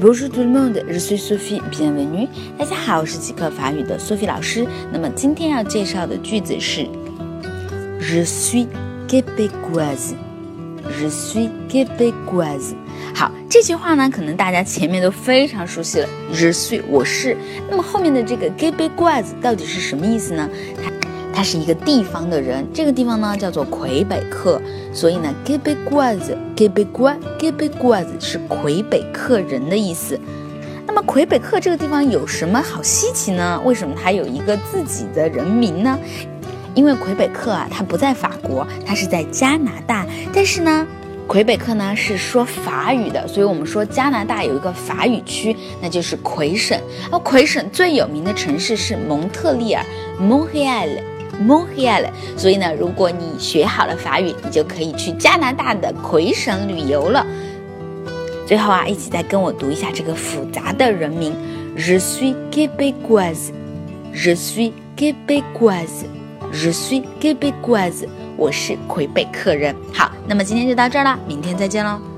Bonjour tout le monde, je suis Sophie, bienvenue。大家好，我是极客法语的 Sophie 老师。那么今天要介绍的句子是 Je suis québécoise, je suis québécoise。好，这句话呢，可能大家前面都非常熟悉了，Je suis 我是。那么后面的这个 québécoise 到底是什么意思呢？它他是一个地方的人，这个地方呢叫做魁北克，所以呢，Québécois，Québécois，Québécois 是魁北克人的意思。那么魁北克这个地方有什么好稀奇呢？为什么它有一个自己的人名呢？因为魁北克啊，它不在法国，它是在加拿大。但是呢，魁北克呢是说法语的，所以我们说加拿大有一个法语区，那就是魁省。而魁省最有名的城市是蒙特利尔 （Montreal）。M o n h e a l 所以呢，如果你学好了法语，你就可以去加拿大的魁省旅游了。最后啊，一起再跟我读一下这个复杂的人名：Je suis québécoise，Je suis québécoise，Je suis québécoise，我是魁北克人。好，那么今天就到这儿了，明天再见喽。